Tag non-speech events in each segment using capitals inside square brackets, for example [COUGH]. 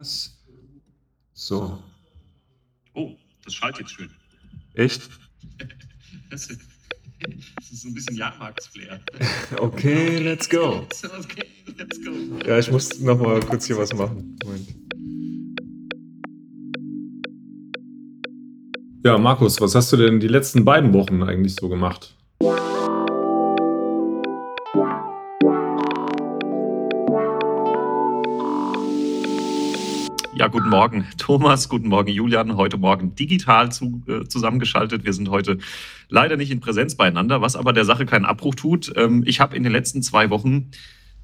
So. Oh, das schallt jetzt schön. Echt? [LAUGHS] Das ist so ein bisschen Jahrmarktsflair. [LAUGHS] Okay, let's go. [LAUGHS] Okay, let's go. Ja, ich muss noch mal kurz hier was machen. Moment. Ja, Markus, was hast du denn die letzten beiden Wochen eigentlich so gemacht? Guten Morgen, Thomas. Guten Morgen, Julian. Heute Morgen digital zu, äh, zusammengeschaltet. Wir sind heute leider nicht in Präsenz beieinander, was aber der Sache keinen Abbruch tut. Ähm, ich habe in den letzten zwei Wochen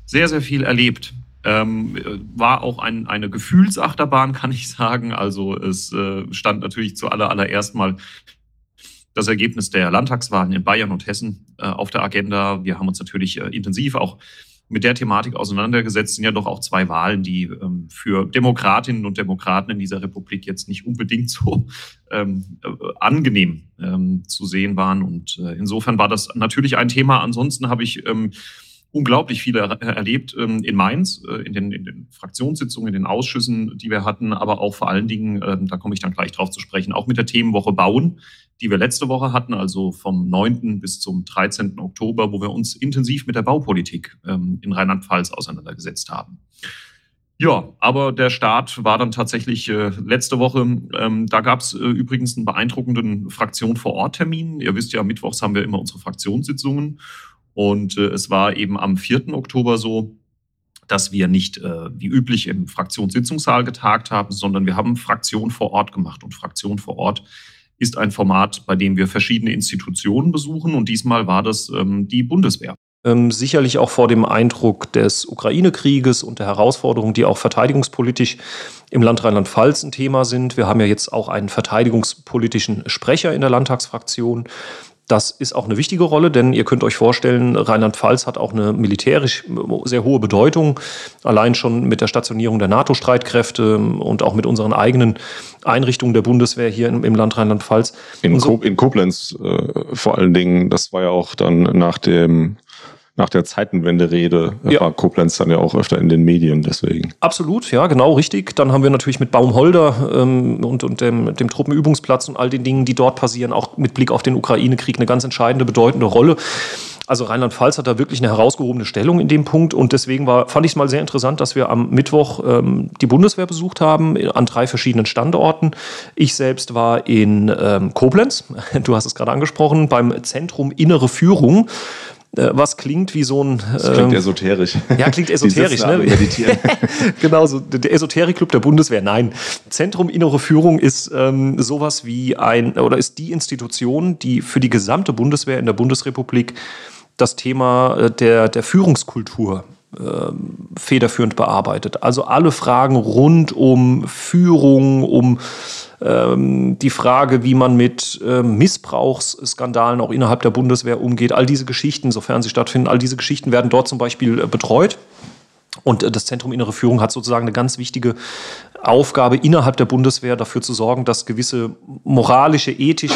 sehr, sehr viel erlebt. Ähm, war auch ein, eine Gefühlsachterbahn, kann ich sagen. Also es äh, stand natürlich zu aller, allererst mal das Ergebnis der Landtagswahlen in Bayern und Hessen äh, auf der Agenda. Wir haben uns natürlich äh, intensiv auch mit der Thematik auseinandergesetzt, sind ja doch auch zwei Wahlen, die ähm, für Demokratinnen und Demokraten in dieser Republik jetzt nicht unbedingt so ähm, äh, angenehm ähm, zu sehen waren. Und äh, insofern war das natürlich ein Thema. Ansonsten habe ich ähm, unglaublich viel er erlebt ähm, in Mainz, äh, in, den, in den Fraktionssitzungen, in den Ausschüssen, die wir hatten, aber auch vor allen Dingen, äh, da komme ich dann gleich drauf zu sprechen, auch mit der Themenwoche Bauen, die wir letzte Woche hatten, also vom 9. bis zum 13. Oktober, wo wir uns intensiv mit der Baupolitik ähm, in Rheinland-Pfalz auseinandergesetzt haben. Ja, aber der Start war dann tatsächlich äh, letzte Woche. Ähm, da gab es äh, übrigens einen beeindruckenden Fraktion vor Ort Termin. Ihr wisst ja, mittwochs haben wir immer unsere Fraktionssitzungen. Und äh, es war eben am 4. Oktober so, dass wir nicht äh, wie üblich im Fraktionssitzungssaal getagt haben, sondern wir haben Fraktion vor Ort gemacht. Und Fraktion vor Ort ist ein Format, bei dem wir verschiedene Institutionen besuchen. Und diesmal war das ähm, die Bundeswehr. Ähm, sicherlich auch vor dem Eindruck des Ukraine-Krieges und der Herausforderungen, die auch verteidigungspolitisch im Land Rheinland-Pfalz ein Thema sind. Wir haben ja jetzt auch einen verteidigungspolitischen Sprecher in der Landtagsfraktion. Das ist auch eine wichtige Rolle, denn ihr könnt euch vorstellen, Rheinland-Pfalz hat auch eine militärisch sehr hohe Bedeutung, allein schon mit der Stationierung der NATO-Streitkräfte und auch mit unseren eigenen Einrichtungen der Bundeswehr hier im, im Land Rheinland-Pfalz. In, so, in, Koblenz äh, vor allen Dingen, das war ja auch dann nach dem nach der Zeitenwende-Rede ja. war Koblenz dann ja auch öfter in den Medien, deswegen. Absolut, ja, genau, richtig. Dann haben wir natürlich mit Baumholder ähm, und, und dem, dem Truppenübungsplatz und all den Dingen, die dort passieren, auch mit Blick auf den Ukraine-Krieg eine ganz entscheidende, bedeutende Rolle. Also Rheinland-Pfalz hat da wirklich eine herausgehobene Stellung in dem Punkt und deswegen war, fand ich es mal sehr interessant, dass wir am Mittwoch ähm, die Bundeswehr besucht haben an drei verschiedenen Standorten. Ich selbst war in ähm, Koblenz, [LAUGHS] du hast es gerade angesprochen, beim Zentrum Innere Führung. Äh, was klingt wie so ein. Das klingt ähm, esoterisch. Ja, klingt [LAUGHS] esoterisch, ne? Meditieren. [LAUGHS] genau, so der Esoterik-Club der Bundeswehr. Nein. Zentrum Innere Führung ist ähm, sowas wie ein oder ist die Institution, die für die gesamte Bundeswehr in der Bundesrepublik das Thema äh, der, der Führungskultur ähm, federführend bearbeitet. Also alle Fragen rund um Führung, um ähm, die Frage, wie man mit ähm, Missbrauchsskandalen auch innerhalb der Bundeswehr umgeht, all diese Geschichten, sofern sie stattfinden, all diese Geschichten werden dort zum Beispiel äh, betreut. Und äh, das Zentrum Innere Führung hat sozusagen eine ganz wichtige Aufgabe innerhalb der Bundeswehr dafür zu sorgen, dass gewisse moralische, ethische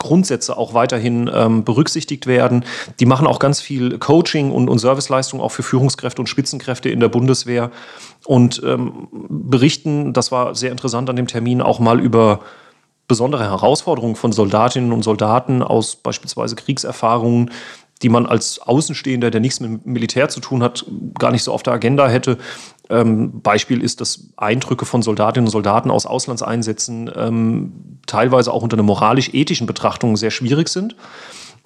Grundsätze auch weiterhin ähm, berücksichtigt werden. Die machen auch ganz viel Coaching und, und Serviceleistung auch für Führungskräfte und Spitzenkräfte in der Bundeswehr und ähm, berichten, das war sehr interessant an dem Termin, auch mal über besondere Herausforderungen von Soldatinnen und Soldaten aus beispielsweise Kriegserfahrungen, die man als Außenstehender, der nichts mit Militär zu tun hat, gar nicht so auf der Agenda hätte. Ähm, Beispiel ist, dass Eindrücke von Soldatinnen und Soldaten aus Auslandseinsätzen ähm, teilweise auch unter einer moralisch-ethischen Betrachtung sehr schwierig sind.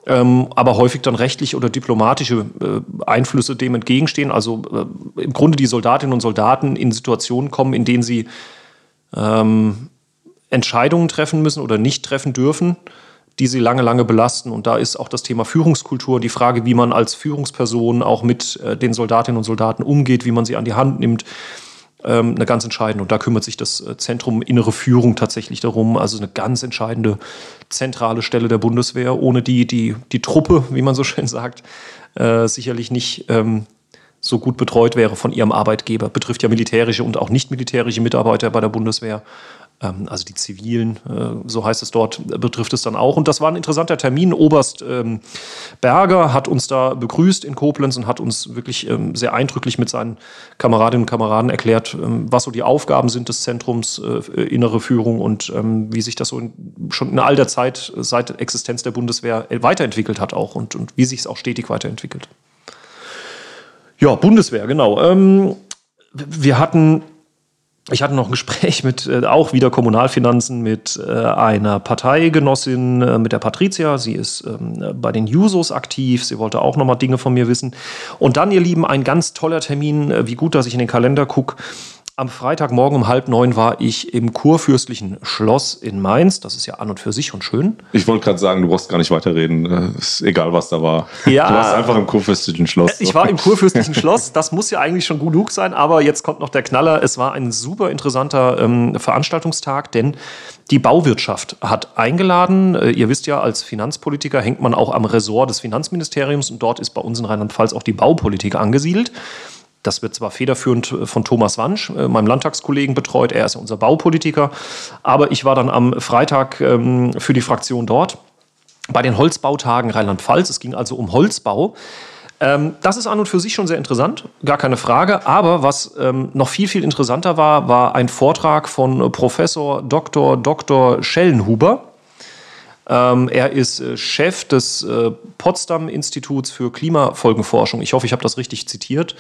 Ähm, aber häufig dann rechtliche oder diplomatische äh, Einflüsse dem entgegenstehen. Also äh, im Grunde die Soldatinnen und Soldaten in Situationen kommen, in denen sie ähm, Entscheidungen treffen müssen oder nicht treffen dürfen, die sie lange, lange belasten. Und da ist auch das Thema Führungskultur, die Frage, wie man als Führungsperson auch mit äh, den Soldatinnen und Soldaten umgeht, wie man sie an die Hand nimmt, ähm, eine ganz entscheidende. Und da kümmert sich das äh, Zentrum Innere Führung tatsächlich darum. Also eine ganz entscheidende zentrale Stelle der Bundeswehr, ohne die die, die Truppe, wie man so schön sagt, äh, sicherlich nicht ähm, so gut betreut wäre von ihrem Arbeitgeber. Betrifft ja militärische und auch nicht militärische Mitarbeiter bei der Bundeswehr. Ähm, also die zivilen, äh, so heißt es dort, betrifft es dann auch. Und das war ein interessanter Termin. Oberst ähm, Berger hat uns da begrüßt in Koblenz und hat uns wirklich ähm, sehr eindrücklich mit seinen Kameradinnen und Kameraden erklärt, was so die Aufgaben sind des Zentrums äh, innere Führung und wie sich das so schon in all der Zeit seit Existenz der Bundeswehr weiterentwickelt hat auch und, und wie sich es auch stetig weiterentwickelt. Ja, Bundeswehr, genau. wir hatten ich hatte noch ein Gespräch mit äh, auch wieder Kommunalfinanzen mit äh, einer Parteigenossin, äh, mit der Patricia. Sie ist ähm, bei den Jusos aktiv. Sie wollte auch noch mal Dinge von mir wissen. Und dann, ihr Lieben, ein ganz toller Termin. Äh, wie gut, dass ich in den Kalender gucke. Am Freitagmorgen um halb neun war ich im kurfürstlichen Schloss in Mainz. Das ist ja an und für sich schon schön. Ich wollte gerade sagen, du brauchst gar nicht weiterreden. Äh, ist egal, was da war. Ja, du warst einfach im kurfürstlichen Schloss. Ich war im kurfürstlichen Schloss. Das muss ja eigentlich schon genug sein. Aber jetzt kommt noch der Knaller. Es war ein super interessanter ähm, Veranstaltungstag, denn die Bauwirtschaft hat eingeladen. Äh, ihr wisst ja, als Finanzpolitiker hängt man auch am Ressort des Finanzministeriums und dort ist bei uns in Rheinland-Pfalz auch die Baupolitik angesiedelt. Das wird zwar federführend äh, von Thomas Wansch, äh, meinem Landtagskollegen, betreut. Er ist unser Baupolitiker. Aber ich war dann am Freitag ähm, für die Fraktion dort bei den Holzbautagen Rheinland-Pfalz. Es ging also um Holzbau. Ähm, das ist an und für sich schon sehr interessant, gar keine Frage. Aber was ähm, noch viel, viel interessanter war, war ein Vortrag von Professor Dr. Dr. Schellenhuber. Ähm, er ist äh, Chef des äh, Potsdam Instituts für Klimafolgenforschung. Ich hoffe, ich habe das richtig zitiert.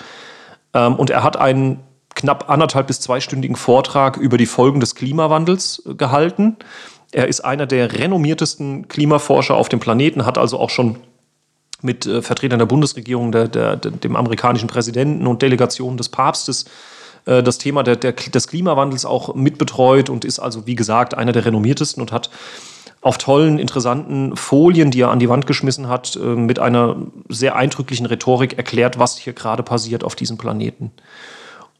Ähm, und er hat einen knapp anderthalb bis zweistündigen Vortrag über die Folgen des Klimawandels äh, gehalten. Er ist einer der renommiertesten Klimaforscher auf dem Planeten, hat also auch schon mit äh, Vertretern der Bundesregierung, der, der, dem amerikanischen Präsidenten und Delegationen des Papstes äh, das Thema der, der, des Klimawandels auch mitbetreut und ist also, wie gesagt, einer der renommiertesten und hat auf tollen, interessanten Folien, die er an die Wand geschmissen hat, äh, mit einer sehr eindrücklichen Rhetorik erklärt, was hier gerade passiert auf diesem Planeten.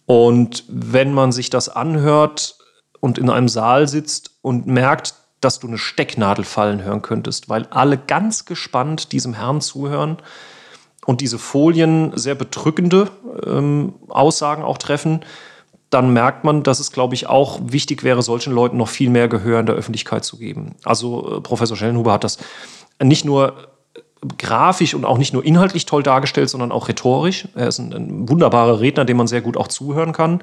Und wenn man sich das anhört und in einem Saal sitzt und merkt, dass du eine Stecknadel fallen hören könntest, weil alle ganz gespannt diesem Herrn zuhören und diese Folien sehr bedrückende ähm, Aussagen auch treffen, dann merkt man, dass es, glaube ich, auch wichtig wäre, solchen Leuten noch viel mehr Gehör in der Öffentlichkeit zu geben. Also äh, Professor Schellenhuber hat das nicht nur grafisch und auch nicht nur inhaltlich toll dargestellt, sondern auch rhetorisch. Er ist ein, ein wunderbarer Redner, dem man sehr gut auch zuhören kann.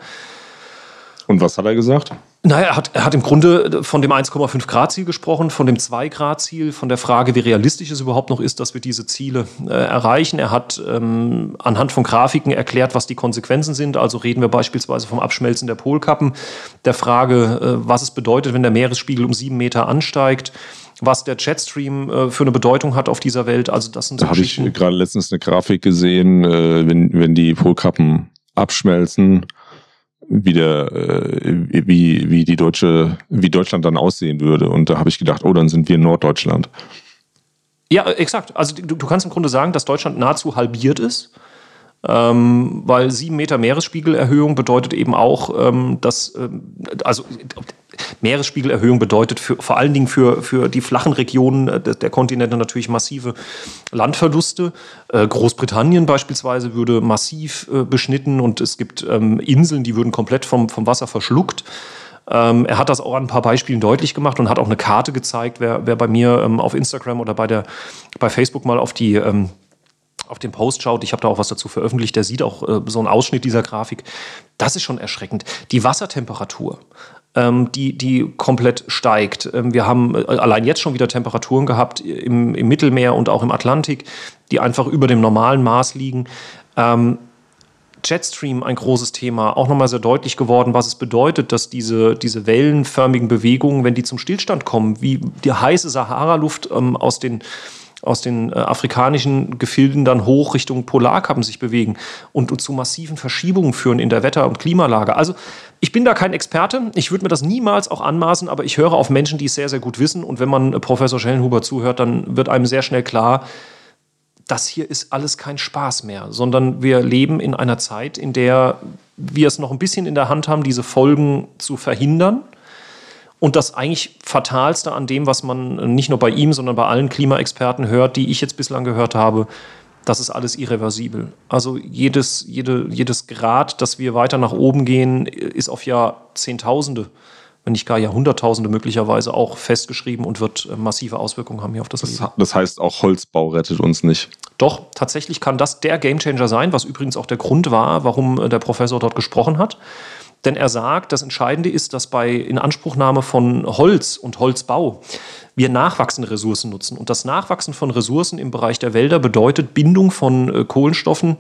Und was hat er gesagt? Naja, er hat, er hat im Grunde von dem 1,5 Grad Ziel gesprochen, von dem 2 Grad Ziel, von der Frage, wie realistisch es überhaupt noch ist, dass wir diese Ziele äh, erreichen. Er hat ähm, anhand von Grafiken erklärt, was die Konsequenzen sind. Also reden wir beispielsweise vom Abschmelzen der Polkappen, der Frage, äh, was es bedeutet, wenn der Meeresspiegel um sieben Meter ansteigt was der Jetstream äh, für eine Bedeutung hat auf dieser Welt. Also das sind so Da habe ich gerade letztens eine Grafik gesehen, äh, wenn, wenn die Polkappen abschmelzen, wie, der, äh, wie, wie die deutsche, wie Deutschland dann aussehen würde. Und da habe ich gedacht, oh, dann sind wir in Norddeutschland. Ja, exakt. Also du, du kannst im Grunde sagen, dass Deutschland nahezu halbiert ist. Ähm, weil sieben Meter Meeresspiegelerhöhung bedeutet eben auch, ähm, dass, ähm, also Meeresspiegelerhöhung bedeutet für, vor allen Dingen für, für die flachen Regionen äh, der, Kontinente natürlich massive Landverluste. Äh, Großbritannien beispielsweise würde massiv äh, beschnitten und es gibt ähm, Inseln, die würden komplett vom, vom Wasser verschluckt. Ähm, er hat das auch an ein paar Beispielen deutlich gemacht und hat auch eine Karte gezeigt, wer, wer bei mir ähm, auf Instagram oder bei, der, bei Facebook mal auf die ähm, auf den Post schaut, ich habe da auch was dazu veröffentlicht, der sieht auch äh, so einen Ausschnitt dieser Grafik. Das ist schon erschreckend. Die Wassertemperatur, die, die komplett steigt. Ähm, wir haben äh, allein jetzt schon wieder Temperaturen gehabt im, im, Mittelmeer und auch im Atlantik, die einfach über dem normalen Maß liegen. Ähm, Jetstream ein großes Thema, auch nochmal sehr deutlich geworden, was es bedeutet, dass diese, diese wellenförmigen Bewegungen, wenn die zum Stillstand kommen, wie die heiße Sahara-Luft ähm, aus den aus den äh, afrikanischen Gefilden dann hoch Richtung Polarkappen sich bewegen und, und zu massiven Verschiebungen führen in der Wetter- und Klimalage. Also ich bin da kein Experte, ich würde mir das niemals auch anmaßen, aber ich höre auf Menschen, die es sehr, sehr gut wissen. Und wenn man äh, Professor Schellenhuber zuhört, dann wird einem sehr schnell klar, das hier ist alles kein Spaß mehr, sondern wir leben in einer Zeit, in der wir es noch ein bisschen in der Hand haben, diese Folgen zu verhindern und das eigentlich Fatalste an dem, was man nicht nur bei ihm, sondern bei allen Klimaexperten hört, die ich jetzt bislang gehört habe, Das ist alles irreversibel. Also jedes, jede, jedes Grad, dass wir weiter nach oben gehen, ist auf Jahrzehntausende wenn nicht gar Jahrhunderttausende möglicherweise auch festgeschrieben und wird äh, massive Auswirkungen haben hier auf das, das Leben. Das heißt, auch Holzbau rettet uns nicht. Doch, tatsächlich kann das der Gamechanger sein, was übrigens auch der Grund war, warum äh, der Professor dort gesprochen hat. Denn er sagt, das Entscheidende ist, dass bei Inanspruchnahme von Holz und Holzbau wir nachwachsende Ressourcen nutzen. Und das Nachwachsen von Ressourcen im Bereich der Wälder bedeutet Bindung von äh, Kohlenstoffen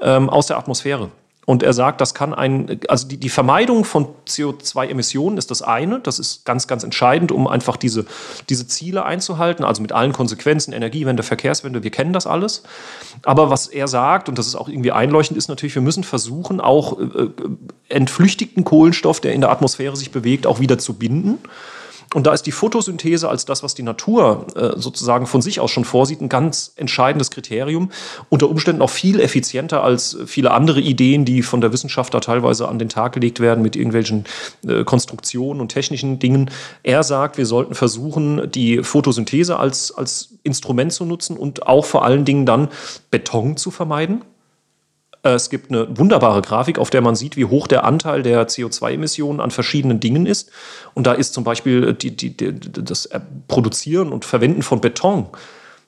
ähm, aus der Atmosphäre. Und er sagt, das kann ein, also die, die Vermeidung von CO2-Emissionen ist das eine. Das ist ganz, ganz entscheidend, um einfach diese, diese Ziele einzuhalten. Also mit allen Konsequenzen, Energiewende, Verkehrswende, wir kennen das alles. Aber was er sagt, und das ist auch irgendwie einleuchtend, ist natürlich, wir müssen versuchen, auch äh, äh entflüchtigten Kohlenstoff, der in der Atmosphäre sich bewegt, auch wieder zu binden. Und da ist die Photosynthese als das, was die Natur äh, sozusagen von sich aus schon vorsieht, ein ganz entscheidendes Kriterium. Unter Umständen auch viel effizienter als viele andere Ideen, die von der Wissenschaft da teilweise an den Tag gelegt werden mit irgendwelchen äh, Konstruktionen und technischen Dingen. Er sagt, wir sollten versuchen, die Photosynthese als, als Instrument zu nutzen und auch vor allen Dingen dann Beton zu vermeiden. Äh, es gibt eine wunderbare Grafik, auf der man sieht, wie hoch der Anteil der CO2-Emissionen an verschiedenen Dingen ist. Und da ist zum Beispiel die, die, die, das Produzieren und Verwenden von Beton,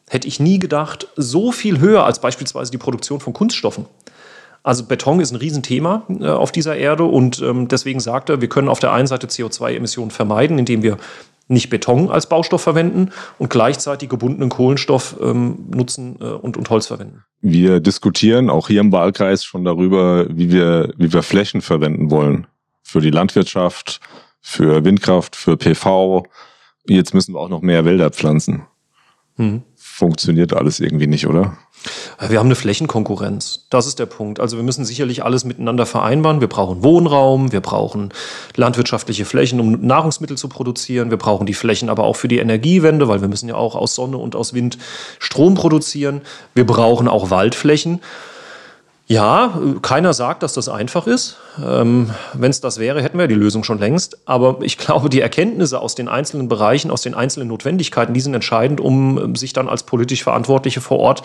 hätte ich nie gedacht, so viel höher als beispielsweise die Produktion von Kunststoffen. Also Beton ist ein Riesenthema äh, auf dieser Erde und ähm, deswegen sagt er, wir können auf der einen Seite CO2-Emissionen vermeiden, indem wir nicht Beton als Baustoff verwenden und gleichzeitig gebundenen Kohlenstoff ähm, nutzen äh, und, und Holz verwenden. Wir diskutieren auch hier im Wahlkreis schon darüber, wie wir, wie wir Flächen verwenden wollen. Für die Landwirtschaft, für Windkraft, für PV. Jetzt müssen wir auch noch mehr Wälder pflanzen. Mhm. Funktioniert alles irgendwie nicht, oder? Wir haben eine Flächenkonkurrenz. Das ist der Punkt. Also wir müssen sicherlich alles miteinander vereinbaren. Wir brauchen Wohnraum, wir brauchen landwirtschaftliche Flächen, um Nahrungsmittel zu produzieren. Wir brauchen die Flächen aber auch für die Energiewende, weil wir müssen ja auch aus Sonne und aus Wind Strom produzieren. Wir brauchen auch Waldflächen. Ja, keiner sagt, dass das einfach ist. Ähm, Wenn es das wäre, hätten wir die Lösung schon längst. Aber ich [LAUGHS] glaube, die Erkenntnisse aus den einzelnen Bereichen, aus den einzelnen Notwendigkeiten, die sind entscheidend, um ähm, sich dann als politisch Verantwortliche vor Ort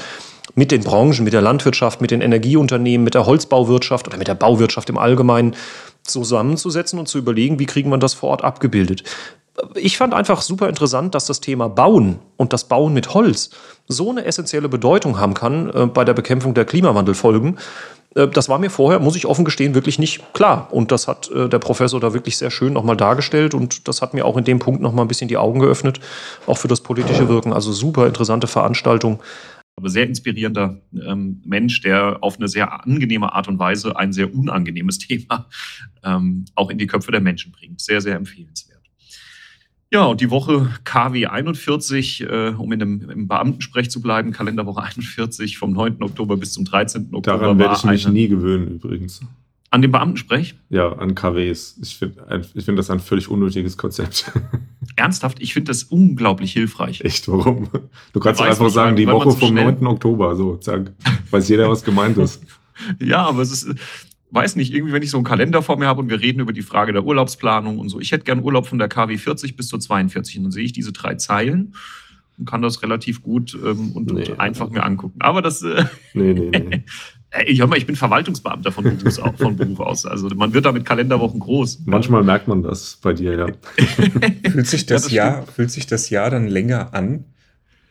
mit den Branchen, mit der Landwirtschaft, mit den Energieunternehmen, mit der Holzbauwirtschaft oder mit der Bauwirtschaft im Allgemeinen zusammenzusetzen und zu überlegen, wie kriegen wir das vor Ort abgebildet ich fand einfach super interessant, dass das Thema Bauen und das Bauen mit Holz so eine essentielle Bedeutung haben kann äh, bei der Bekämpfung der Klimawandelfolgen. Äh, das war mir vorher, muss ich offen gestehen, wirklich nicht klar. Und das hat äh, der Professor da wirklich sehr schön nochmal dargestellt. Und das hat mir auch in dem Punkt nochmal ein bisschen die Augen geöffnet, auch für das politische Wirken. Also super interessante Veranstaltung aber sehr inspirierender ähm, Mensch, der auf eine sehr angenehme Art und Weise ein sehr unangenehmes [LAUGHS] Thema ähm, auch in die Köpfe der Menschen bringt. Sehr, sehr empfehlenswert. Ja, und die Woche KW 41, äh, um in dem, im Beamtensprech zu bleiben, Kalenderwoche 41 vom 9. Oktober bis zum 13. Oktober. Daran werde ich mich nie gewöhnen übrigens. An dem Beamtensprech? Ja, an KWs. Ich finde ich find das ein völlig unnötiges Konzept. [LAUGHS] Ernsthaft? Ich finde das unglaublich hilfreich. Echt, warum? Du kannst einfach nicht, sagen, die Woche vom 9. Oktober, so, zack. Weiß jeder, was gemeint ist. [LAUGHS] ja, aber es ist, weiß nicht, irgendwie, wenn ich so einen Kalender vor mir habe und wir reden über die Frage der Urlaubsplanung und so, ich hätte gern Urlaub von der KW 40 bis zur 42 und dann sehe ich diese drei Zeilen und kann das relativ gut ähm, und, nee, und, einfach mir angucken. Aber das. Äh, nee, nee, nee. [LAUGHS] Ich, hör mal, ich bin Verwaltungsbeamter von, Berufs, [LAUGHS] von Beruf aus. Also man wird da mit Kalenderwochen groß. Manchmal merkt man das bei dir, ja. [LAUGHS] fühlt, sich das, ja, das Jahr, fühlt sich das Jahr dann länger an,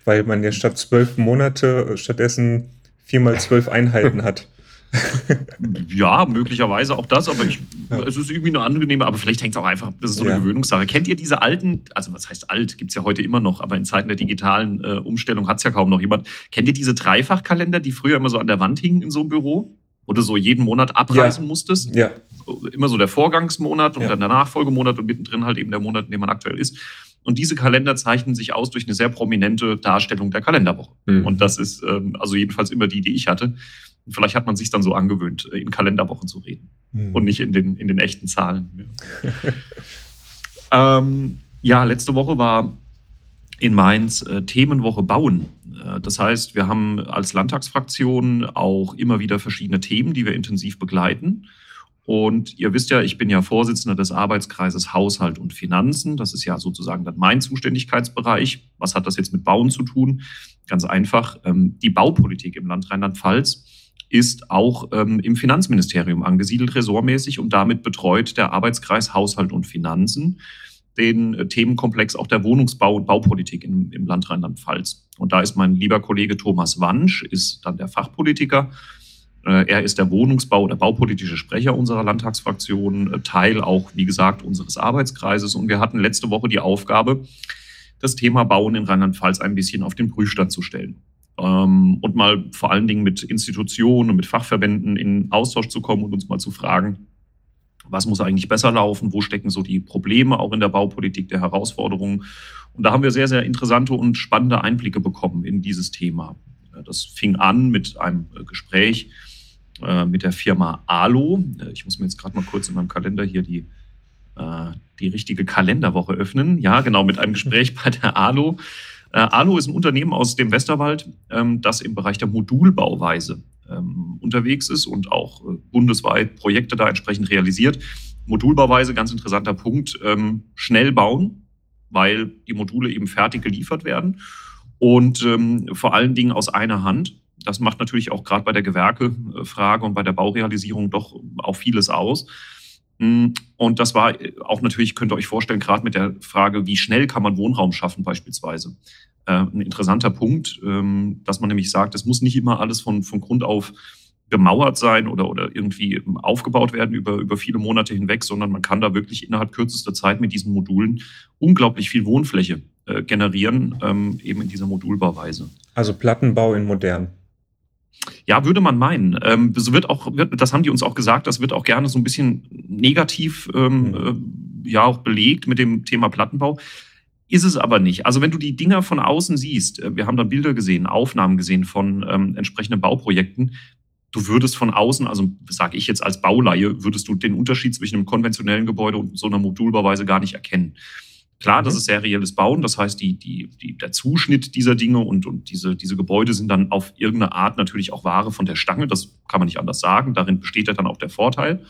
weil man ja statt zwölf Monate stattdessen viermal zwölf Einheiten hat [LAUGHS] ja, möglicherweise auch das, aber ich, ja. es ist irgendwie eine angenehme, aber vielleicht hängt es auch einfach, das ist so eine ja. Gewöhnungssache. Kennt ihr diese alten, also was heißt alt, gibt es ja heute immer noch, aber in Zeiten der digitalen äh, Umstellung hat es ja kaum noch jemand. Kennt ihr diese Dreifachkalender, die früher immer so an der Wand hingen in so einem Büro? Oder so jeden Monat abreisen ja. musstest? Ja. Immer so der Vorgangsmonat und dann der Nachfolgemonat und mittendrin halt eben der Monat, in dem man aktuell ist. Und diese Kalender zeichnen sich aus durch eine sehr prominente Darstellung der Kalenderwoche. Mhm. Und das ist ähm, also jedenfalls immer die, die ich hatte. Und vielleicht hat man sich dann so angewöhnt, äh, in Kalenderwochen zu reden mhm. und nicht in den, in den echten Zahlen. Ja. [LAUGHS] ähm, ja, letzte Woche war in Mainz äh, Themenwoche Bauen. Äh, das heißt, wir haben als Landtagsfraktion auch immer wieder verschiedene Themen, die wir intensiv begleiten. Und ihr wisst ja, ich bin ja Vorsitzender des Arbeitskreises Haushalt und Finanzen. Das ist ja sozusagen dann mein Zuständigkeitsbereich. Was hat das jetzt mit Bauen zu tun? Ganz einfach. Ähm, die Baupolitik im Land Rheinland-Pfalz ist auch ähm, im Finanzministerium angesiedelt, ressortmäßig, und damit betreut der Arbeitskreis Haushalt und Finanzen den äh, Themenkomplex auch der Wohnungsbau- und Baupolitik im, im Land Rheinland-Pfalz. Und da ist mein lieber Kollege Thomas Wansch, ist dann der Fachpolitiker. Äh, er ist der Wohnungsbau- oder baupolitische Sprecher unserer Landtagsfraktion, äh, Teil auch, wie gesagt, unseres Arbeitskreises. Und wir hatten letzte Woche die Aufgabe, das Thema Bauen in Rheinland-Pfalz ein bisschen auf den Prüfstand zu stellen. Ähm, und mal vor allen Dingen mit Institutionen und mit Fachverbänden in Austausch zu kommen und uns mal zu fragen, was muss eigentlich besser laufen, wo stecken so die Probleme auch in der Baupolitik, der Herausforderungen. Und da haben wir sehr, sehr interessante und spannende Einblicke bekommen in dieses Thema. Das fing an mit einem Gespräch äh, mit der Firma Alo. Ich muss mir jetzt gerade mal kurz in meinem Kalender hier die, äh, die richtige Kalenderwoche öffnen. Ja, genau, mit einem Gespräch [LAUGHS] bei der Alo. Äh, Alo ist ein Unternehmen aus dem Westerwald, ähm, das im Bereich der Modulbauweise ähm, unterwegs ist und auch äh, bundesweit Projekte da entsprechend realisiert. Modulbauweise, ganz interessanter Punkt, ähm, schnell bauen, weil die Module eben fertig geliefert werden und ähm, vor allen Dingen aus einer Hand. Das macht natürlich auch gerade bei der Gewerkefrage und bei der Baurealisierung doch auch vieles aus. Mm, und das war auch natürlich, könnt ihr euch vorstellen, gerade mit der Frage, wie schnell kann man Wohnraum schaffen beispielsweise. Äh, ein interessanter Punkt, ähm, dass man nämlich sagt, es muss nicht immer alles von, von Grund auf gemauert sein oder, oder irgendwie aufgebaut werden über, über viele Monate hinweg, sondern man kann da wirklich innerhalb kürzester Zeit mit diesen Modulen unglaublich viel Wohnfläche äh, generieren, ähm, eben in dieser Modulbauweise. Also Plattenbau in modern. Ja, würde man meinen. Ähm, das wird auch, wird, das haben die uns auch gesagt, das wird auch gerne so ein bisschen negativ ähm, mhm. äh, ja auch belegt mit dem Thema Plattenbau. Ist es aber nicht. Also wenn du die Dinger von außen siehst, äh, wir haben dann Bilder gesehen, Aufnahmen gesehen von ähm, entsprechenden Bauprojekten, du würdest von außen, also sage ich jetzt als Bauleihe, würdest du den Unterschied zwischen einem konventionellen Gebäude und so einer Modulbauweise gar nicht erkennen. Klar, das mhm. ist serielles Bauen, das heißt, die, die, die, der Zuschnitt dieser Dinge und, und diese, diese Gebäude sind dann auf irgendeine Art natürlich auch Ware von der Stange, das kann man nicht anders sagen, darin besteht ja dann auch der Vorteil.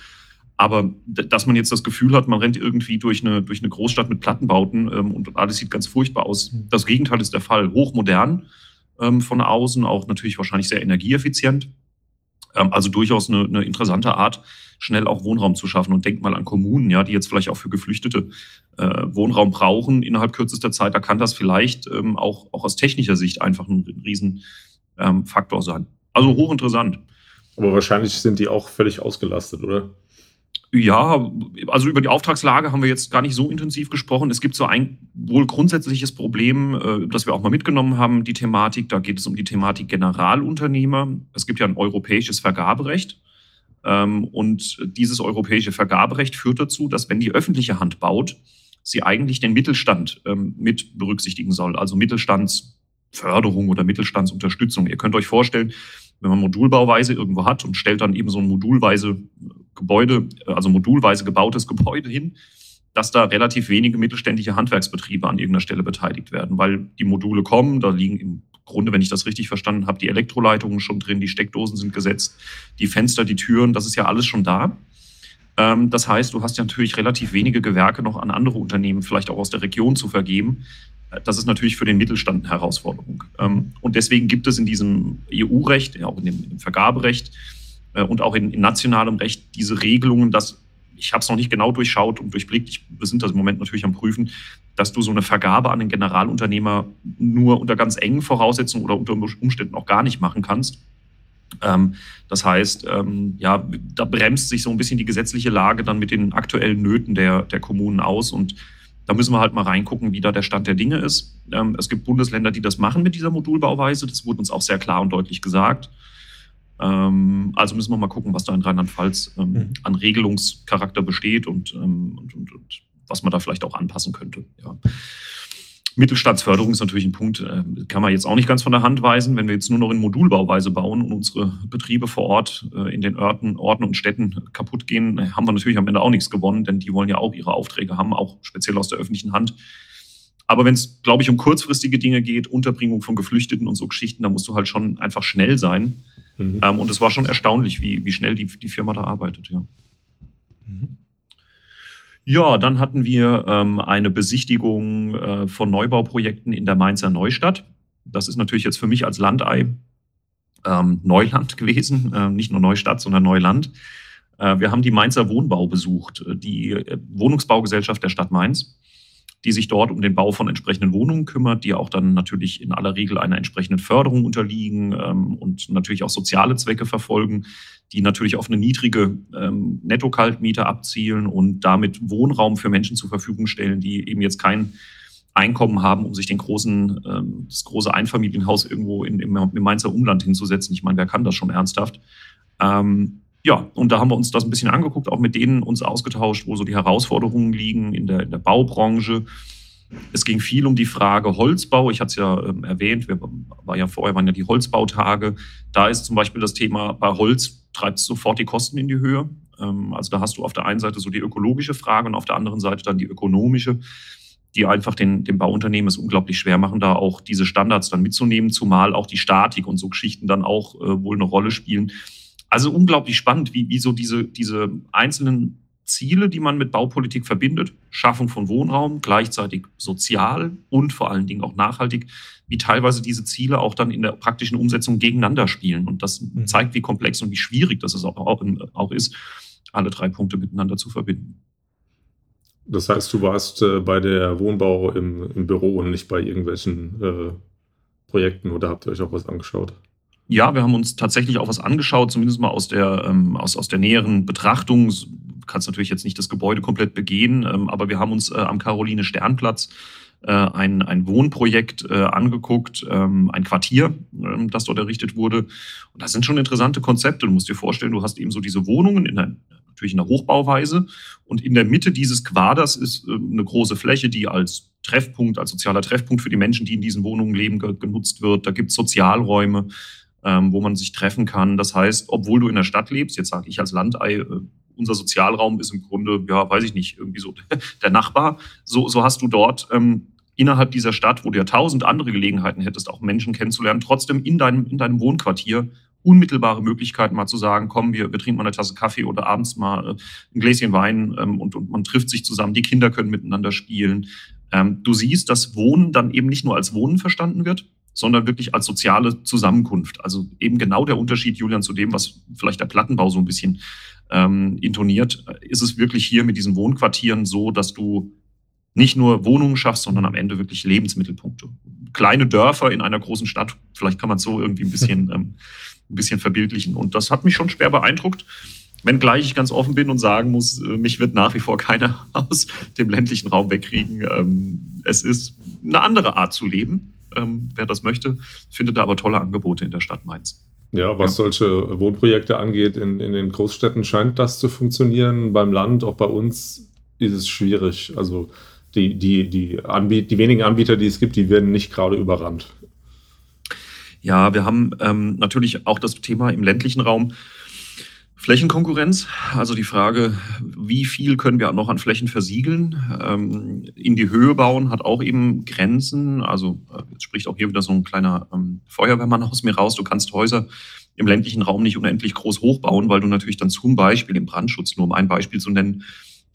Aber dass man jetzt das Gefühl hat, man rennt irgendwie durch eine, durch eine Großstadt mit Plattenbauten ähm, und alles sieht ganz furchtbar aus. Mhm. Das Gegenteil ist der Fall. Hochmodern ähm, von außen, auch natürlich wahrscheinlich sehr energieeffizient. Ähm, also durchaus eine, eine interessante Art, schnell auch Wohnraum zu schaffen. Und denkt mal an Kommunen, ja, die jetzt vielleicht auch für Geflüchtete äh, Wohnraum brauchen innerhalb kürzester Zeit. Da kann das vielleicht ähm, auch, auch aus technischer Sicht einfach ein, ein Riesenfaktor ähm, sein. Also hochinteressant. Aber wahrscheinlich sind die auch völlig ausgelastet, oder? Ja, also über die Auftragslage haben wir jetzt gar nicht so intensiv gesprochen. Es gibt so ein wohl grundsätzliches Problem, äh, das wir auch mal mitgenommen haben, die Thematik. Da geht es um die Thematik Generalunternehmer. Es gibt ja ein europäisches Vergaberecht. Ähm, und dieses europäische Vergaberecht führt dazu, dass wenn die öffentliche Hand baut, sie eigentlich den Mittelstand ähm, mit berücksichtigen soll, also Mittelstandsförderung oder Mittelstandsunterstützung. Ihr könnt euch vorstellen, wenn man Modulbauweise irgendwo hat und stellt dann eben so ein modulweise Gebäude, also modulweise gebautes Gebäude hin, dass da relativ wenige mittelständische Handwerksbetriebe an irgendeiner Stelle beteiligt werden, weil die Module kommen, da liegen im Grunde, wenn ich das richtig verstanden habe, die Elektroleitungen schon drin, die Steckdosen sind gesetzt, die Fenster, die Türen, das ist ja alles schon da. Ähm, das heißt, du hast ja natürlich relativ wenige Gewerke noch an andere Unternehmen, vielleicht auch aus der Region zu vergeben. Das ist natürlich für den Mittelstand eine Herausforderung. Ähm, und deswegen gibt es in diesem EU-Recht, auch in dem Vergaberecht äh, und auch in, nationalem Recht diese Regelungen, dass ich habe es noch nicht genau durchschaut und durchblickt, ich, wir sind das im Moment natürlich am Prüfen, dass du so eine Vergabe an den Generalunternehmer nur unter ganz engen Voraussetzungen oder unter Umständen auch gar nicht machen kannst. Ähm, das heißt, ja, da bremst sich so ein bisschen die gesetzliche Lage dann mit den aktuellen Nöten der, der Kommunen aus und da müssen wir halt mal reingucken, wie da der Stand der Dinge ist. Ähm, es gibt Bundesländer, die das machen mit dieser Modulbauweise. Das wurde uns auch sehr klar und deutlich gesagt. Ähm, also müssen wir mal gucken, was da in Rheinland-Pfalz ähm, mhm. an Regelungscharakter besteht und, und, und, und, was man da vielleicht auch anpassen könnte. Ja. Mittelstandsförderung ist natürlich ein Punkt, äh, kann man jetzt auch nicht ganz von der Hand weisen. Wenn wir jetzt nur noch in Modulbauweise bauen und unsere Betriebe vor Ort äh, in den Orten, Orten und Städten kaputt gehen, äh, haben wir natürlich am Ende auch nichts gewonnen, denn die wollen ja auch ihre Aufträge haben, auch speziell aus der öffentlichen Hand. Aber wenn es, glaube ich, um kurzfristige Dinge geht, Unterbringung von Geflüchteten und so Geschichten, da musst du halt schon einfach schnell sein. Mhm. Ähm, und es war schon erstaunlich, wie, wie schnell die, die Firma da arbeitet, ja. Mhm. Ja, dann hatten wir ähm, eine Besichtigung äh, von Neubauprojekten in der Mainzer Neustadt. Das ist natürlich jetzt für mich als Landei ähm, Neuland [LAUGHS] gewesen, äh, nicht nur Neustadt, sondern Neuland. Äh, wir haben die Mainzer Wohnbau besucht, äh, die äh, Wohnungsbaugesellschaft der Stadt Mainz, die sich dort um den Bau von entsprechenden Wohnungen kümmert, die auch dann natürlich in aller Regel einer entsprechenden Förderung unterliegen ähm, und natürlich auch soziale Zwecke verfolgen, die natürlich auf eine niedrige ähm, Netto-Kaltmiete abzielen und damit Wohnraum für Menschen zur Verfügung stellen, die eben jetzt kein Einkommen haben, um sich den großen, ähm, das große Einfamilienhaus irgendwo in, im, im Mainzer Umland hinzusetzen. Ich meine, wer kann das schon ernsthaft? Ähm, ja, und da haben wir uns das ein bisschen angeguckt, auch mit denen uns ausgetauscht, wo so die Herausforderungen liegen in der, in der Baubranche. Es ging viel um die Frage Holzbau. Ich hatte es ja ähm, erwähnt, wir war ja vorher waren ja die Holzbautage. Da ist zum Beispiel das Thema bei Holz treibt es sofort die Kosten in die Höhe. Ähm, also da hast du auf der einen Seite so die ökologische Frage und auf der anderen Seite dann die ökonomische die einfach den, den Bauunternehmen es unglaublich schwer machen, da auch diese Standards dann mitzunehmen, zumal auch die Statik und so Geschichten dann auch äh, wohl eine Rolle spielen. Also unglaublich spannend, wie, wie so diese, diese einzelnen Ziele, die man mit Baupolitik verbindet, Schaffung von Wohnraum, gleichzeitig sozial und vor allen Dingen auch nachhaltig, wie teilweise diese Ziele auch dann in der praktischen Umsetzung gegeneinander spielen. Und das mhm. zeigt, wie komplex und wie schwierig das auch, auch, auch ist, alle drei Punkte miteinander zu verbinden. Das heißt, du warst äh, bei der Wohnbau im, im, Büro und nicht bei irgendwelchen äh, Projekten oder habt ihr euch auch was angeschaut? Ja, wir haben uns tatsächlich auch was angeschaut, zumindest mal aus der, ähm, aus, aus der näheren Betrachtung. Du kannst natürlich jetzt nicht das Gebäude komplett begehen, ähm, aber wir haben uns äh, am Caroline Sternplatz äh, ein, ein Wohnprojekt äh, angeguckt, ähm, ein Quartier, ähm, das dort errichtet wurde. Und das sind schon interessante Konzepte. Du musst dir vorstellen, du hast eben so diese Wohnungen in der natürlich in der Hochbauweise. Und in der Mitte dieses Quaders ist äh, eine große Fläche, die als Treffpunkt, als sozialer Treffpunkt für die Menschen, die in diesen Wohnungen leben, genutzt wird. Da gibt es Sozialräume, ähm, wo man sich treffen kann. Das heißt, obwohl du in der Stadt lebst, jetzt sage ich als Landei, äh, unser Sozialraum ist im Grunde, ja, weiß ich nicht, irgendwie so [LAUGHS] der Nachbar. So, so hast du dort ähm, innerhalb dieser Stadt, wo du ja tausend andere Gelegenheiten hättest, auch Menschen kennenzulernen, trotzdem in deinem, in deinem Wohnquartier unmittelbare Möglichkeiten, mal zu sagen, komm, wir, wir trinken mal eine Tasse Kaffee oder abends mal äh, ein Gläschen Wein ähm, und, und man trifft sich zusammen, die Kinder können miteinander spielen. Ähm, du siehst, dass Wohnen dann eben nicht nur als Wohnen verstanden wird, sondern wirklich als soziale Zusammenkunft. Also eben genau der Unterschied, Julian, zu dem, was vielleicht der Plattenbau so ein bisschen ähm, intoniert, ist es wirklich hier mit diesen Wohnquartieren so, dass du nicht nur Wohnungen schaffst, sondern am Ende wirklich Lebensmittelpunkte. Kleine Dörfer in einer großen Stadt, vielleicht kann man so irgendwie ein bisschen [LAUGHS] ähm, ein bisschen verbildlichen. Und das hat mich schon schwer beeindruckt. Wenngleich ich ganz offen bin und sagen muss, äh, mich wird nach wie vor keiner [LAUGHS] aus dem ländlichen Raum wegkriegen. Ähm, es ist eine andere Art zu leben. Ähm, wer das möchte, findet da aber tolle Angebote in der Stadt Mainz. Ja, was ja. solche Wohnprojekte angeht, in, in den Großstädten scheint das zu funktionieren. Beim Land, auch bei uns, ist es schwierig. Also die, die, die, Anbiet die wenigen Anbieter, die es gibt, die werden nicht gerade überrannt. Ja, wir haben ähm, natürlich auch das Thema im ländlichen Raum Flächenkonkurrenz, also die Frage, wie viel können wir noch an Flächen versiegeln? Ähm, in die Höhe bauen hat auch eben Grenzen. Also äh, jetzt spricht auch hier wieder so ein kleiner ähm, Feuerwehrmann aus mir raus. Du kannst Häuser im ländlichen Raum nicht unendlich groß hochbauen, weil du natürlich dann zum Beispiel im Brandschutz, nur um ein Beispiel zu nennen,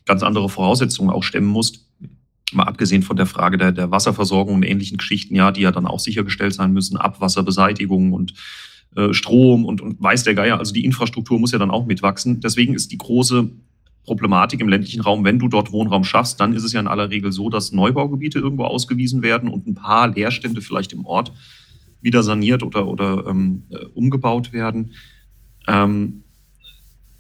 ganz andere Voraussetzungen auch stemmen musst mal abgesehen von der Frage der, der Wasserversorgung und ähnlichen Geschichten, ja, die ja dann auch sichergestellt sein müssen, Abwasserbeseitigung und Strom und, und weiß der Geier, also die Infrastruktur muss ja dann auch mitwachsen. Deswegen ist die große Problematik im ländlichen Raum, wenn du dort Wohnraum schaffst, dann ist es ja in aller Regel so, dass Neubaugebiete irgendwo ausgewiesen werden und ein paar Leerstände vielleicht im Ort wieder saniert oder, oder ähm, äh, umgebaut werden. Ähm,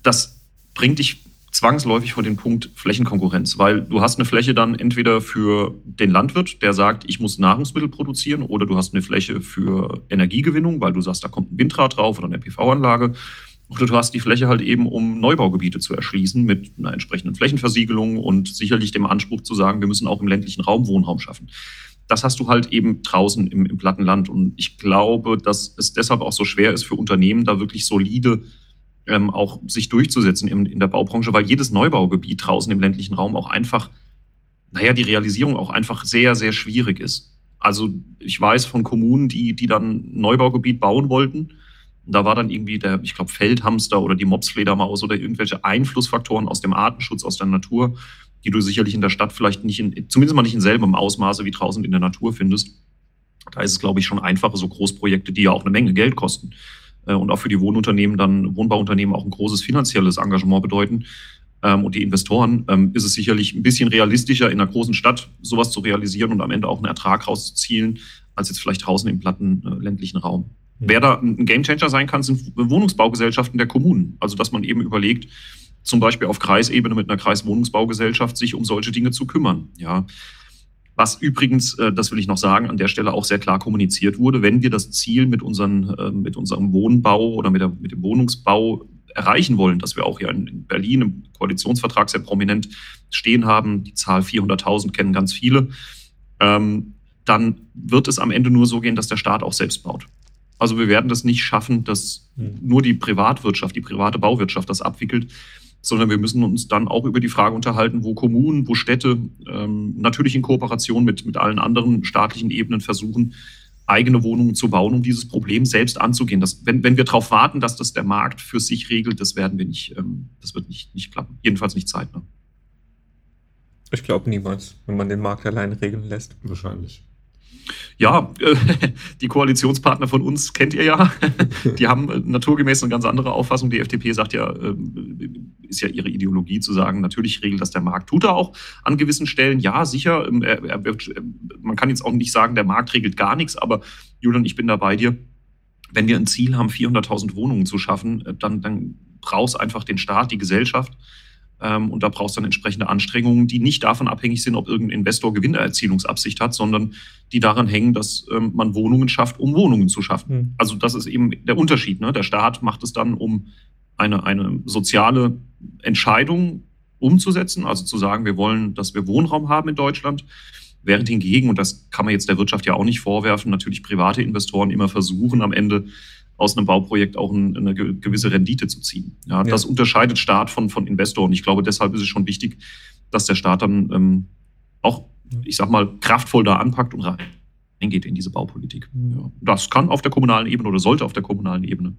das bringt dich zwangsläufig vor den Punkt Flächenkonkurrenz, weil du hast eine Fläche dann entweder für den Landwirt, der sagt, ich muss Nahrungsmittel produzieren, oder du hast eine Fläche für Energiegewinnung, weil du sagst, da kommt ein Windrad drauf oder eine PV-Anlage. Oder du hast die Fläche halt eben, um Neubaugebiete zu erschließen mit einer entsprechenden Flächenversiegelung und sicherlich dem Anspruch zu sagen, wir müssen auch im ländlichen Raum Wohnraum schaffen. Das hast du halt eben draußen im, im Plattenland. Und ich glaube, dass es deshalb auch so schwer ist für Unternehmen, da wirklich solide ähm, auch sich durchzusetzen in, in der Baubranche, weil jedes Neubaugebiet draußen im ländlichen Raum auch einfach, naja, die Realisierung auch einfach sehr, sehr schwierig ist. Also ich weiß von Kommunen, die, die dann Neubaugebiet bauen wollten, Da war dann irgendwie der, ich glaube, Feldhamster oder die Mopsfledermaus oder irgendwelche Einflussfaktoren aus dem Artenschutz, aus der Natur, die du sicherlich in der Stadt vielleicht nicht in, zumindest mal nicht in selben Ausmaße wie draußen in der Natur findest. Da ist es, glaube ich, schon einfacher, so Großprojekte, die ja auch eine Menge Geld kosten und auch für die Wohnunternehmen dann, Wohnbauunternehmen auch ein großes finanzielles Engagement bedeuten. Ähm, und die Investoren ähm, ist es sicherlich ein bisschen realistischer, in einer großen Stadt sowas zu realisieren und am Ende auch einen Ertrag rauszuzielen, als jetzt vielleicht draußen im platten äh, ländlichen Raum. Mhm. Wer da ein Gamechanger sein kann, sind Wohnungsbaugesellschaften der Kommunen. Also dass man eben überlegt, zum Beispiel auf Kreisebene mit einer Kreiswohnungsbaugesellschaft sich um solche Dinge zu kümmern. Ja. Was übrigens, äh, das will ich noch sagen, an der Stelle auch sehr klar kommuniziert wurde, wenn wir das Ziel mit, unseren, äh, mit unserem Wohnbau oder mit, der, mit dem Wohnungsbau erreichen wollen, dass wir auch hier in Berlin im Koalitionsvertrag sehr prominent stehen haben, die Zahl 400.000 kennen ganz viele, ähm, dann wird es am Ende nur so gehen, dass der Staat auch selbst baut. Also wir werden das nicht schaffen, dass hm. nur die Privatwirtschaft, die private Bauwirtschaft das abwickelt, sondern wir müssen uns dann auch über die Frage unterhalten, wo Kommunen, wo Städte ähm, natürlich in Kooperation mit, mit allen anderen staatlichen Ebenen versuchen, eigene Wohnungen zu bauen, um dieses Problem selbst anzugehen. Das, wenn, wenn wir darauf warten, dass das der Markt für sich regelt, das werden wir nicht, ähm, das wird nicht, nicht klappen. Jedenfalls nicht zeitnah. Ich glaube niemals, wenn man den Markt allein regeln lässt. Wahrscheinlich. Ja, äh, [LAUGHS] die Koalitionspartner von uns kennt ihr ja. [LAUGHS] Die haben äh, naturgemäß eine ganz andere Auffassung. Die FDP sagt ja, äh, ist ja ihre Ideologie zu sagen, natürlich regelt das der Markt. Tut er auch an gewissen Stellen. Ja, sicher. Ähm, wird, man kann jetzt auch nicht sagen, der Markt regelt gar nichts, aber Julian, ich bin da bei dir. Wenn wir ein Ziel haben, 400.000 Wohnungen zu schaffen, dann, dann brauchst einfach den Staat, die Gesellschaft, ähm, und da brauchst du dann entsprechende Anstrengungen, die nicht davon abhängig sind, ob irgendein Investor Gewinnerzielungsabsicht hat, sondern die daran hängen, dass ähm, man Wohnungen schafft, um Wohnungen zu schaffen. Mhm. Also das ist eben der Unterschied. Ne? Der Staat macht es dann, um eine, eine soziale Entscheidung umzusetzen, also zu sagen, wir wollen, dass wir Wohnraum haben in Deutschland. Während hingegen, und das kann man jetzt der Wirtschaft ja auch nicht vorwerfen, natürlich private Investoren immer versuchen, am Ende aus einem Bauprojekt auch eine gewisse Rendite zu ziehen. Ja, ja. Das unterscheidet Staat von, von Investor. Und ich glaube, deshalb ist es schon wichtig, dass der Staat dann ähm, auch, ich sag mal, kraftvoll da anpackt und reingeht in diese Baupolitik. Ja. Das kann auf der kommunalen Ebene oder sollte auf der kommunalen Ebene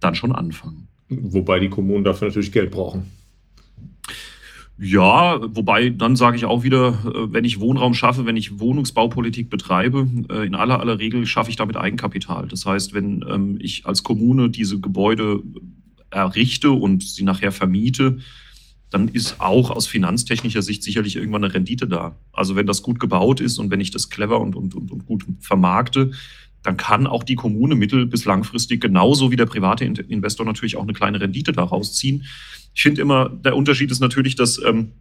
dann schon anfangen. Wobei die Kommunen dafür natürlich Geld brauchen. Ja, wobei dann sage ich auch wieder, äh, wenn ich Wohnraum schaffe, wenn ich Wohnungsbaupolitik betreibe, äh, in aller aller Regel schaffe ich damit Eigenkapital. Das heißt, wenn ähm, ich als Kommune diese Gebäude errichte und sie nachher vermiete, dann ist auch aus finanztechnischer Sicht sicherlich irgendwann eine Rendite da. Also wenn das gut gebaut ist und wenn ich das clever und, und, und, und gut vermarkte, dann kann auch die Kommune mittel- bis langfristig genauso wie der private Investor natürlich auch eine kleine Rendite daraus ziehen. Ich finde immer, der Unterschied ist natürlich, dass ähm,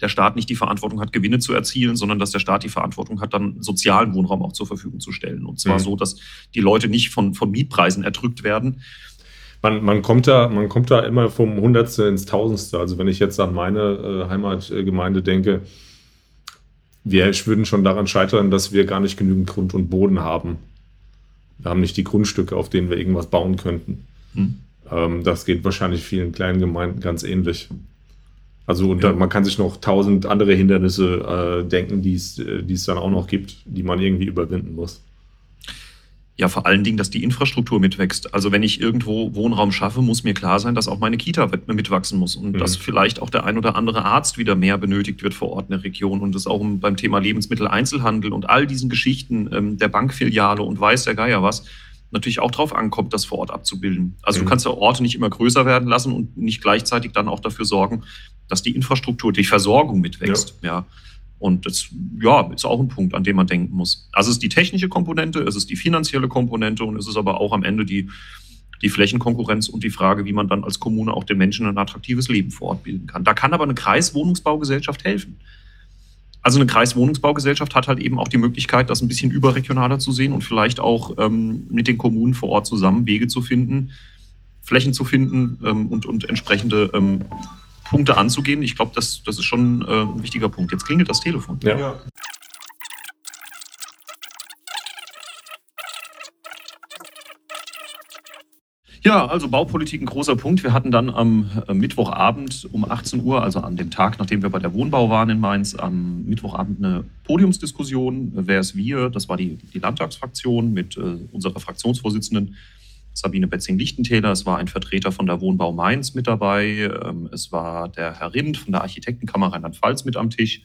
der Staat nicht die Verantwortung hat, Gewinne zu erzielen, sondern dass der Staat die Verantwortung hat, dann sozialen Wohnraum auch zur Verfügung zu stellen. Und zwar mhm. so, dass die Leute nicht von, von Mietpreisen erdrückt werden. Man, man, kommt da, man kommt da immer vom Hundertste ins Tausendste. Also wenn ich jetzt an meine äh, Heimatgemeinde denke, wir würden schon daran scheitern, dass wir gar nicht genügend Grund und Boden haben. Wir haben nicht die Grundstücke, auf denen wir irgendwas bauen könnten. Hm. Ähm, das geht wahrscheinlich vielen kleinen Gemeinden ganz ähnlich. Also und ja. man kann sich noch tausend andere Hindernisse äh, denken, die äh, es dann auch noch gibt, die man irgendwie überwinden muss. Ja, vor allen Dingen, dass die Infrastruktur mitwächst. Also wenn ich irgendwo Wohnraum schaffe, muss mir klar sein, dass auch meine Kita mitwachsen muss und mhm. dass vielleicht auch der ein oder andere Arzt wieder mehr benötigt wird vor Ort in der Region und es auch beim Thema Lebensmitteleinzelhandel und all diesen Geschichten ähm, der Bankfiliale und weiß der Geier was, natürlich auch darauf ankommt, das vor Ort abzubilden. Also mhm. du kannst ja Orte nicht immer größer werden lassen und nicht gleichzeitig dann auch dafür sorgen, dass die Infrastruktur, die Versorgung mitwächst. Ja. ja. Und das ja, ist auch ein Punkt, an dem man denken muss. Also es ist die technische Komponente, es ist die finanzielle Komponente und es ist aber auch am Ende die, die Flächenkonkurrenz und die Frage, wie man dann als Kommune auch den Menschen ein attraktives Leben vor Ort bilden kann. Da kann aber eine Kreiswohnungsbaugesellschaft helfen. Also eine Kreiswohnungsbaugesellschaft hat halt eben auch die Möglichkeit, das ein bisschen überregionaler zu sehen und vielleicht auch ähm, mit den Kommunen vor Ort zusammen Wege zu finden, Flächen zu finden ähm, und, und entsprechende ähm, Punkte anzugehen. Ich glaube, das, das ist schon äh, ein wichtiger Punkt. Jetzt klingelt das Telefon. Ja. ja. Ja, also Baupolitik ein großer Punkt. Wir hatten dann am äh, Mittwochabend um 18 Uhr, also an dem Tag, nachdem wir bei der Wohnbau waren in Mainz, am Mittwochabend eine Podiumsdiskussion. Wer ist wir? Das war die, die Landtagsfraktion mit äh, unserer Fraktionsvorsitzenden Sabine Betzing-Lichtentäler, es war ein Vertreter von der Wohnbau Mainz mit dabei, ähm, es war der Herr Rind von der Architektenkammer Rheinland-Pfalz mit am Tisch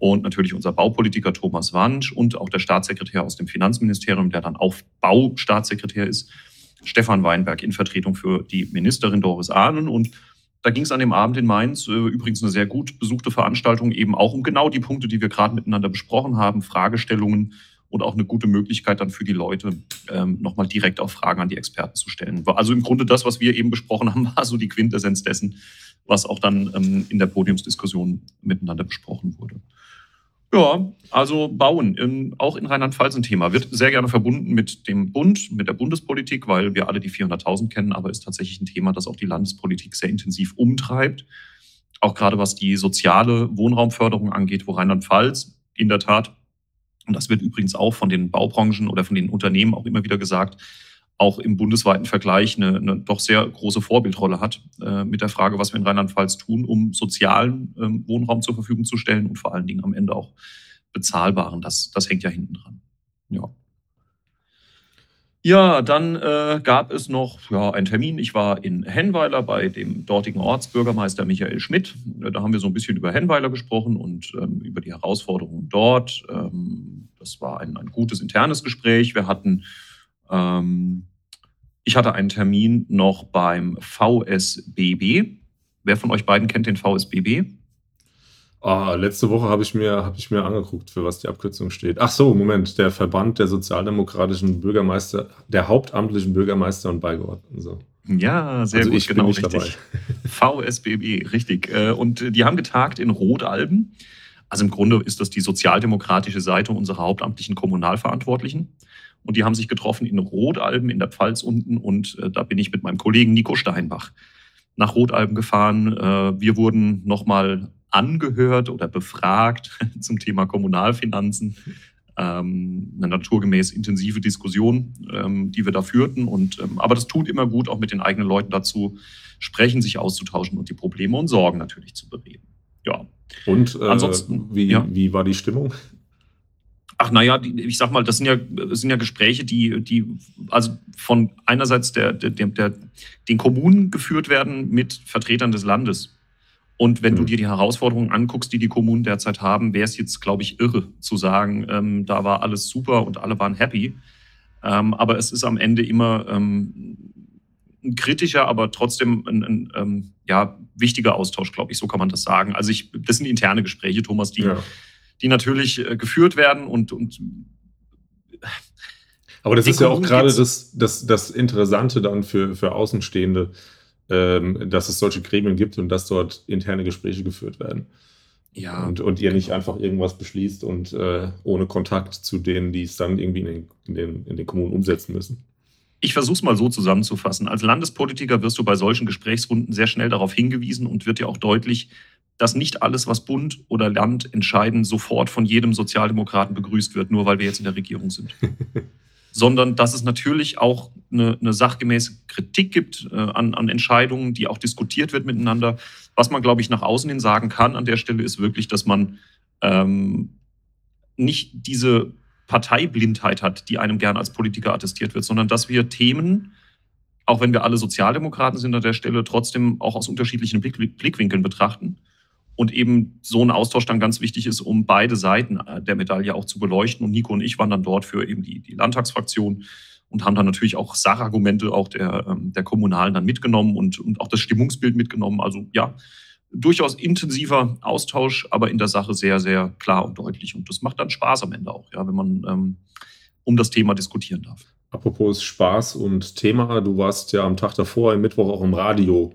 und natürlich unser Baupolitiker Thomas Wansch und auch der Staatssekretär aus dem Finanzministerium, der dann auch Baustaatssekretär ist, Stefan Weinberg in Vertretung für die Ministerin Doris Ahnen. Und da ging es an dem Abend in Mainz, äh, übrigens eine sehr gut besuchte Veranstaltung, eben auch um genau die Punkte, die wir gerade miteinander besprochen haben, Fragestellungen und auch eine gute Möglichkeit dann für die Leute, ähm, nochmal direkt auch Fragen an die Experten zu stellen. Also im Grunde das, was wir eben besprochen haben, [LAUGHS] war so die Quintessenz dessen, was auch dann ähm, in der Podiumsdiskussion miteinander besprochen wurde. Ja, also Bauen, in, auch in Rheinland-Pfalz ein Thema. Wird sehr gerne verbunden mit dem Bund, mit der Bundespolitik, weil wir alle die 400.000 kennen, aber ist tatsächlich ein Thema, das auch die Landespolitik sehr intensiv umtreibt. Auch gerade was die soziale Wohnraumförderung angeht, wo Rheinland-Pfalz in der Tat, und das wird übrigens auch von den Baubranchen oder von den Unternehmen auch immer wieder gesagt, auch im bundesweiten Vergleich eine, eine doch sehr große Vorbildrolle hat äh, mit der Frage, was wir in Rheinland-Pfalz tun, um sozialen ähm, Wohnraum zur Verfügung zu stellen und vor allen Dingen am Ende auch bezahlbaren. Das, das hängt ja hinten dran. Ja. Ja, dann äh, gab es noch ja, einen Termin. Ich war in Hennweiler bei dem dortigen Ortsbürgermeister Michael Schmidt. Da haben wir so ein bisschen über Hennweiler gesprochen und ähm, über die Herausforderungen dort. Ähm, das war ein, ein gutes internes Gespräch. Wir hatten ähm, ich hatte einen Termin noch beim VSBB. Wer von euch beiden kennt den VSBB? Ah, letzte Woche habe ich, mir, hab ich mir angeguckt, für was die Abkürzung steht. Ach so, Moment, der Verband der sozialdemokratischen Bürgermeister, der hauptamtlichen Bürgermeister und Beigeordneten. So. Ja, sehr also gut, genau richtig. Dabei. [LAUGHS] VSBB, richtig. Äh, und die haben getagt in Rotalben. Also im Grunde ist das die sozialdemokratische Seite unserer hauptamtlichen Kommunalverantwortlichen. Und die haben sich getroffen in Rotalben in der Pfalz unten. Und äh, da bin ich mit meinem Kollegen Nico Steinbach nach Rotalben gefahren. Äh, wir wurden nochmal angehört oder befragt [LAUGHS] zum Thema Kommunalfinanzen. Ähm, eine naturgemäß intensive Diskussion, ähm, die wir da führten. Und, ähm, aber das tut immer gut, auch mit den eigenen Leuten dazu sprechen, sich auszutauschen und die Probleme und Sorgen natürlich zu bereden. Ja. Und äh, ansonsten, wie, ja. wie war die Stimmung? Ach naja, ich sag mal, das sind ja, das sind ja Gespräche, die, die also von einerseits der, der, der, den Kommunen geführt werden mit Vertretern des Landes. Und wenn mhm. du dir die Herausforderungen anguckst, die die Kommunen derzeit haben, wäre es jetzt, glaube ich, irre zu sagen, ähm, da war alles super und alle waren happy. Ähm, aber es ist am Ende immer ähm, ein kritischer, aber trotzdem ein, ein ähm, ja, wichtiger Austausch, glaube ich, so kann man das sagen. Also ich, das sind interne Gespräche, Thomas, die, ja die natürlich äh, geführt werden und, und aber das ist ja auch gerade das, das, das Interessante dann für, für Außenstehende, dass es solche Gremien gibt und dass dort interne Gespräche geführt werden. Ja. Und, und ihr genau. nicht einfach irgendwas beschließt und äh, ohne Kontakt zu denen, die es dann irgendwie in den, in den, in den Kommunen umsetzen müssen. Ich versuche es mal so zusammenzufassen. Als Landespolitiker wirst du bei solchen Gesprächsrunden sehr schnell darauf hingewiesen und wird dir auch deutlich, dass nicht alles, was Bund oder Land entscheiden, sofort von jedem Sozialdemokraten begrüßt wird, nur weil wir jetzt in der Regierung sind. [LAUGHS] Sondern dass es natürlich auch eine, eine sachgemäße Kritik gibt äh, an, an Entscheidungen, die auch diskutiert wird miteinander. Was man, glaube ich, nach außen hin sagen kann an der Stelle, ist wirklich, dass man ähm, nicht diese Parteiblindheit hat, die einem gerne als Politiker attestiert wird, sondern dass wir Themen, auch wenn wir alle Sozialdemokraten sind an der Stelle, trotzdem auch aus unterschiedlichen Blickwinkeln betrachten und eben so ein Austausch dann ganz wichtig ist, um beide Seiten äh, der Medaille auch zu beleuchten. Und Nico und ich waren dann dort für eben die, die Landtagsfraktion und haben dann natürlich auch Sachargumente auch der, ähm, der Kommunalen dann mitgenommen und, und auch das Stimmungsbild mitgenommen. Also ja, durchaus intensiver Austausch, aber in der Sache sehr, sehr klar und deutlich. Und das macht dann Spaß am Ende auch, ja, wenn man ähm, um das Thema diskutieren darf. Apropos Spaß und Thema, du warst ja am Tag davor, im Mittwoch auch im Radio.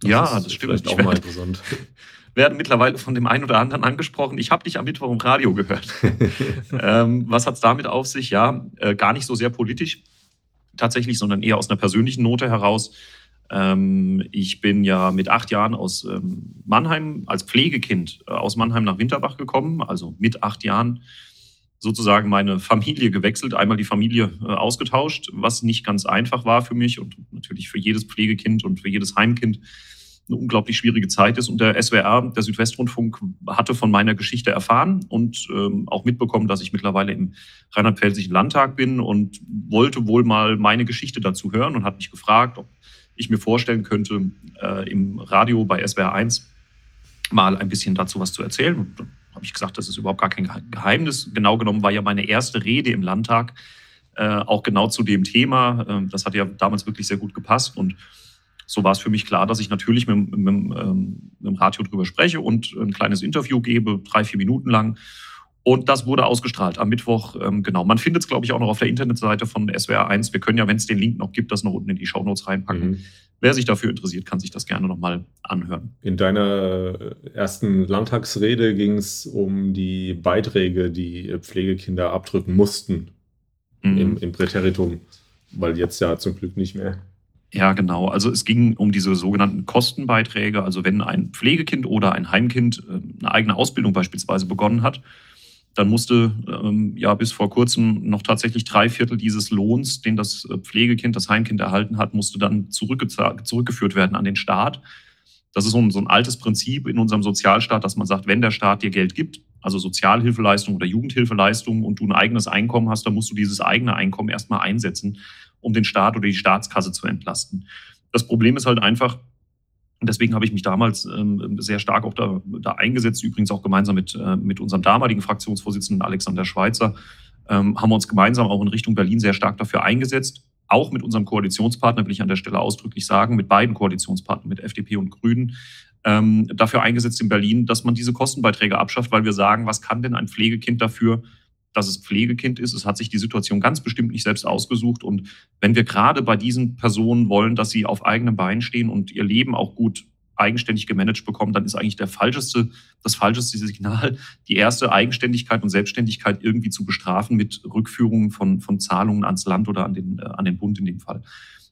Das ja, das stimmt. Vielleicht auch mal interessant. [LAUGHS] werden mittlerweile von dem einen oder anderen angesprochen. Ich habe dich am Mittwoch im Radio gehört. [LAUGHS] ähm, was hat es damit auf sich? Ja, äh, gar nicht so sehr politisch tatsächlich, sondern eher aus einer persönlichen Note heraus. Ähm, ich bin ja mit acht Jahren aus ähm, Mannheim als Pflegekind äh, aus Mannheim nach Winterbach gekommen, also mit acht Jahren sozusagen meine Familie gewechselt, einmal die Familie äh, ausgetauscht, was nicht ganz einfach war für mich und natürlich für jedes Pflegekind und für jedes Heimkind eine unglaublich schwierige Zeit ist. Und der SWR, der Südwestrundfunk, hatte von meiner Geschichte erfahren und ähm, auch mitbekommen, dass ich mittlerweile im Rheinland-Pfälzischen Landtag bin und wollte wohl mal meine Geschichte dazu hören und hat mich gefragt, ob ich mir vorstellen könnte, äh, im Radio bei SWR 1 mal ein bisschen dazu was zu erzählen. Und dann habe ich gesagt, das ist überhaupt gar kein Geheimnis. Genau genommen war ja meine erste Rede im Landtag äh, auch genau zu dem Thema. Äh, das hat ja damals wirklich sehr gut gepasst und so war es für mich klar, dass ich natürlich mit, mit, mit, ähm, mit dem Radio drüber spreche und ein kleines Interview gebe, drei, vier Minuten lang. Und das wurde ausgestrahlt am Mittwoch. Ähm, genau. Man findet es, glaube ich, auch noch auf der Internetseite von SWR 1. Wir können ja, wenn es den Link noch gibt, das noch unten in die Shownotes reinpacken. Mhm. Wer sich dafür interessiert, kann sich das gerne nochmal anhören. In deiner ersten Landtagsrede ging es um die Beiträge, die Pflegekinder abdrücken mussten mhm. im, im Präteritum, weil jetzt ja zum Glück nicht mehr. Ja, genau. Also es ging um diese sogenannten Kostenbeiträge. Also wenn ein Pflegekind oder ein Heimkind äh, eine eigene Ausbildung beispielsweise begonnen hat, dann musste ähm, ja bis vor kurzem noch tatsächlich drei Viertel dieses Lohns, den das äh, Pflegekind, das Heimkind erhalten hat, musste dann zurückgeführt werden an den Staat. Das ist so ein, so ein altes Prinzip in unserem Sozialstaat, dass man sagt, wenn der Staat dir Geld gibt, also Sozialhilfeleistung oder Jugendhilfeleistung und du ein eigenes Einkommen hast, dann musst du dieses eigene Einkommen erstmal einsetzen, um den Staat oder die Staatskasse zu entlasten. Das Problem ist halt einfach, und deswegen habe ich mich damals ähm, sehr stark auch da, da, eingesetzt, übrigens auch gemeinsam mit, äh, mit unserem damaligen Fraktionsvorsitzenden Alexander Schweitzer, ähm, haben wir uns gemeinsam auch in Richtung Berlin sehr stark dafür eingesetzt. Auch mit unserem Koalitionspartner, will ich an der Stelle ausdrücklich sagen, mit beiden Koalitionspartnern, mit FDP und Grünen, ähm, dafür eingesetzt in Berlin, dass man diese Kostenbeiträge abschafft, weil wir sagen, was kann denn ein Pflegekind dafür, dass es Pflegekind ist. Es hat sich die Situation ganz bestimmt nicht selbst ausgesucht. Und wenn wir gerade bei diesen Personen wollen, dass sie auf eigenen Beinen stehen und ihr Leben auch gut eigenständig gemanagt bekommen, dann ist eigentlich der falscheste, das falscheste Signal, die erste Eigenständigkeit und Selbstständigkeit irgendwie zu bestrafen mit Rückführungen von, von Zahlungen ans Land oder an den, äh, an den Bund in dem Fall.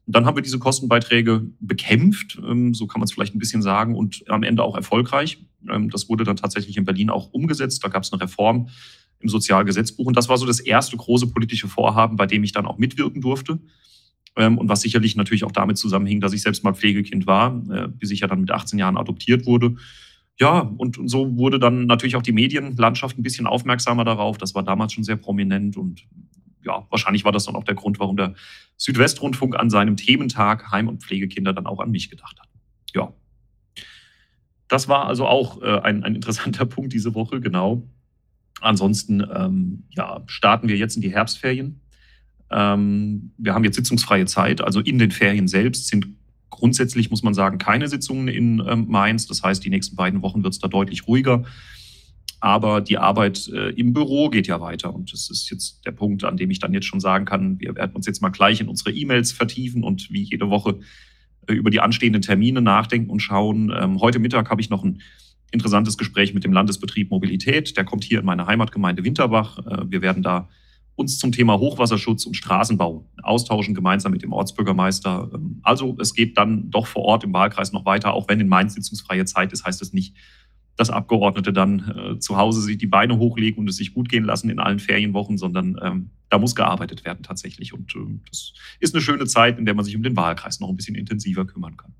Und dann haben wir diese Kostenbeiträge bekämpft, ähm, so kann man es vielleicht ein bisschen sagen, und am Ende auch erfolgreich. Ähm, das wurde dann tatsächlich in Berlin auch umgesetzt. Da gab es eine Reform im Sozialgesetzbuch. Und das war so das erste große politische Vorhaben, bei dem ich dann auch mitwirken durfte. Ähm, und was sicherlich natürlich auch damit zusammenhing, dass ich selbst mal Pflegekind war, äh, bis ich ja dann mit 18 Jahren adoptiert wurde. Ja, und, so wurde dann natürlich auch die Medienlandschaft ein bisschen aufmerksamer darauf. Das war damals schon sehr prominent und ja, wahrscheinlich war das dann auch der Grund, warum der Südwestrundfunk an seinem Thementag Heim- und Pflegekinder dann auch an mich gedacht hat. Ja. Das war also auch äh, ein, ein interessanter [LAUGHS] Punkt diese Woche, genau. Ansonsten ähm, ja, starten wir jetzt in die Herbstferien. Ähm, wir haben jetzt sitzungsfreie Zeit. Also in den Ferien selbst sind grundsätzlich, muss man sagen, keine Sitzungen in ähm, Mainz. Das heißt, die nächsten beiden Wochen wird es da deutlich ruhiger. Aber die Arbeit äh, im Büro geht ja weiter. Und das ist jetzt der Punkt, an dem ich dann jetzt schon sagen kann, wir werden uns jetzt mal gleich in unsere E-Mails vertiefen und wie jede Woche äh, über die anstehenden Termine nachdenken und schauen. Ähm, heute Mittag habe ich noch ein interessantes Gespräch mit dem Landesbetrieb Mobilität. Der kommt hier in meine Heimatgemeinde Winterbach. Äh, wir werden da uns zum Thema Hochwasserschutz und Straßenbau austauschen, gemeinsam mit dem Ortsbürgermeister. Ähm, also es geht dann doch vor Ort im Wahlkreis noch weiter, auch wenn in Mainz sitzungsfreie Zeit ist, heißt es nicht, dass Abgeordnete dann äh, zu Hause sich die Beine hochlegen und es sich gut gehen lassen in allen Ferienwochen, sondern ähm, da muss gearbeitet werden tatsächlich. Und äh, das ist eine schöne Zeit, in der man sich um den Wahlkreis noch ein bisschen intensiver kümmern kann.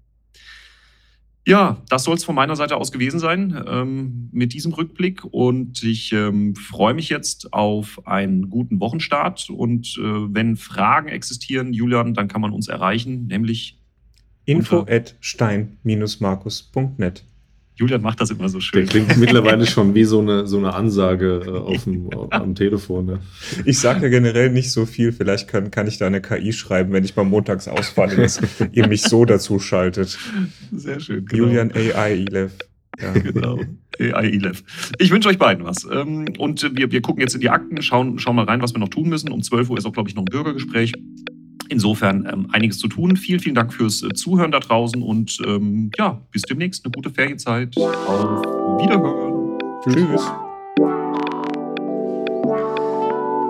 Ja, das soll es von meiner Seite aus gewesen sein ähm, mit diesem Rückblick. Und ich ähm, freue mich jetzt auf einen guten Wochenstart. Und äh, wenn Fragen existieren, Julian, dann kann man uns erreichen, nämlich info at stein-markus.net. Julian macht das immer so schön. Der klingt mittlerweile schon wie so eine, so eine Ansage äh, auf dem, [LAUGHS] am Telefon. Ne? Ich sage ja generell nicht so viel. Vielleicht kann, kann ich da eine KI schreiben, wenn ich mal montags ausfalle, dass [LAUGHS] ihr mich so dazu schaltet. Sehr schön. Genau. Julian AI 11. Ja, [LAUGHS] genau. AI 11. Ich wünsche euch beiden was. Ähm, und wir, wir gucken jetzt in die Akten, schauen, schauen mal rein, was wir noch tun müssen. Um 12 Uhr ist auch, glaube ich, noch ein Bürgergespräch. Insofern ähm, einiges zu tun. Vielen, vielen Dank fürs äh, Zuhören da draußen und ähm, ja, bis demnächst. Eine gute Ferienzeit. Auf Wiederhören. Tschüss.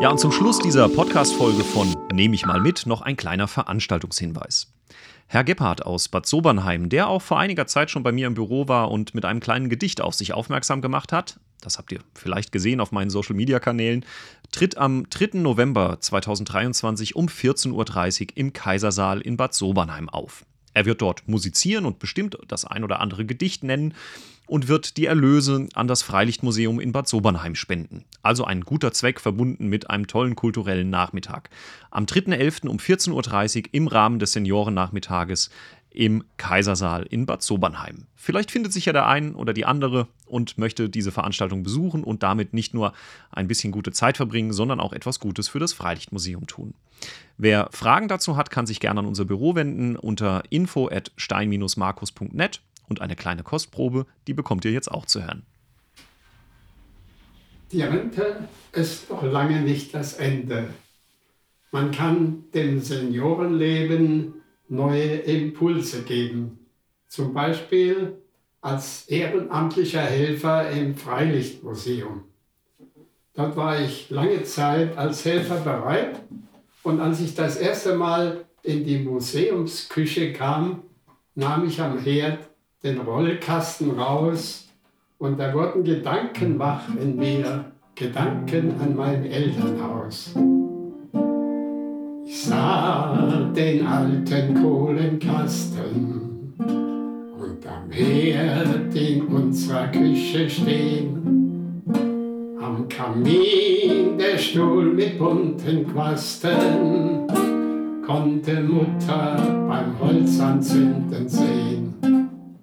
Ja, und zum Schluss dieser Podcast-Folge von Nehme ich mal mit noch ein kleiner Veranstaltungshinweis. Herr Gebhardt aus Bad Sobernheim, der auch vor einiger Zeit schon bei mir im Büro war und mit einem kleinen Gedicht auf sich aufmerksam gemacht hat, das habt ihr vielleicht gesehen auf meinen Social-Media-Kanälen, tritt am 3. November 2023 um 14.30 Uhr im Kaisersaal in Bad Sobernheim auf. Er wird dort musizieren und bestimmt das ein oder andere Gedicht nennen und wird die Erlöse an das Freilichtmuseum in Bad Sobernheim spenden. Also ein guter Zweck verbunden mit einem tollen kulturellen Nachmittag. Am 3.11. um 14.30 Uhr im Rahmen des Seniorennachmittages im Kaisersaal in Bad Sobernheim. Vielleicht findet sich ja der ein oder die andere und möchte diese Veranstaltung besuchen und damit nicht nur ein bisschen gute Zeit verbringen, sondern auch etwas Gutes für das Freilichtmuseum tun. Wer Fragen dazu hat, kann sich gerne an unser Büro wenden unter info at stein-markus.net und eine kleine Kostprobe, die bekommt ihr jetzt auch zu hören. Die Rente ist noch lange nicht das Ende. Man kann dem Seniorenleben neue Impulse geben. Zum Beispiel als ehrenamtlicher Helfer im Freilichtmuseum. Dort war ich lange Zeit als Helfer bereit und als ich das erste Mal in die Museumsküche kam, nahm ich am Herd den Rollkasten raus und da wurden Gedanken wach in mir, Gedanken an mein Elternhaus. Sah den alten Kohlenkasten und am Herd in unserer Küche stehen. Am Kamin der Stuhl mit bunten Quasten konnte Mutter beim Holzanzünden sehen.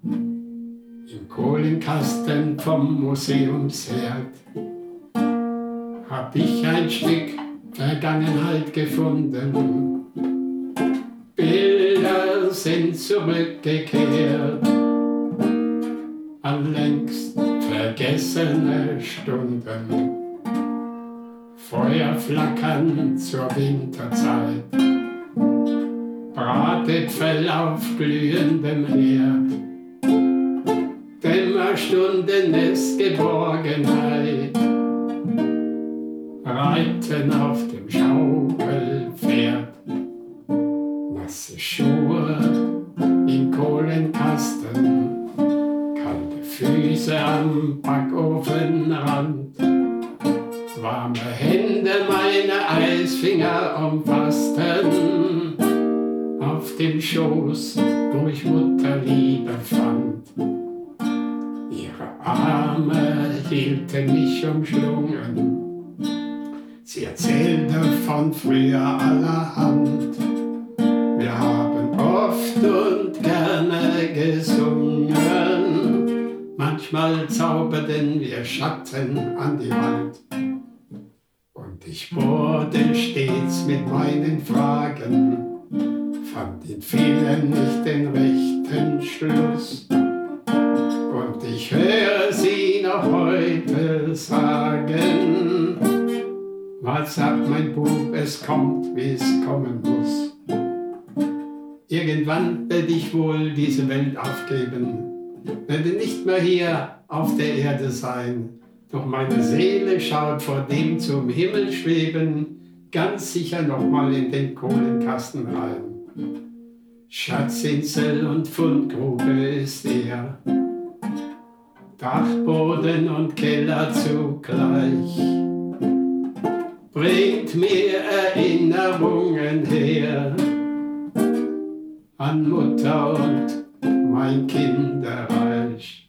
Im Kohlenkasten vom Museumsherd hab ich ein Stück Vergangenheit gefunden. Bilder sind zurückgekehrt an längst vergessene Stunden. Feuer flackern zur Winterzeit, Bratäpfel auf glühendem Herd. Dämmerstunden ist Geborgenheit reiten auf dem Schaukelpferd. Nasse Schuhe im Kohlenkasten, kalte Füße am Backofenrand. Warme Hände meine Eisfinger umfassten, auf dem Schoß, wo ich Mutterliebe fand. Ihre Arme hielten mich umschlungen Sie erzählte von früher allerhand. Wir haben oft und gerne gesungen. Manchmal zauberten wir Schatten an die Wand. Und ich bohrte stets mit meinen Fragen, fand in vielen nicht den rechten Schluss. Und ich höre sie noch heute sagen, was sagt mein Bub, es kommt, wie es kommen muss. Irgendwann werde ich wohl diese Welt aufgeben, werde nicht mehr hier auf der Erde sein. Doch meine Seele schaut vor dem zum Himmel schweben, ganz sicher nochmal in den Kohlenkasten rein. Schatzinsel und Fundgrube ist er, Dachboden und Keller zugleich bringt mir Erinnerungen her an Mutter und mein Kinderreich.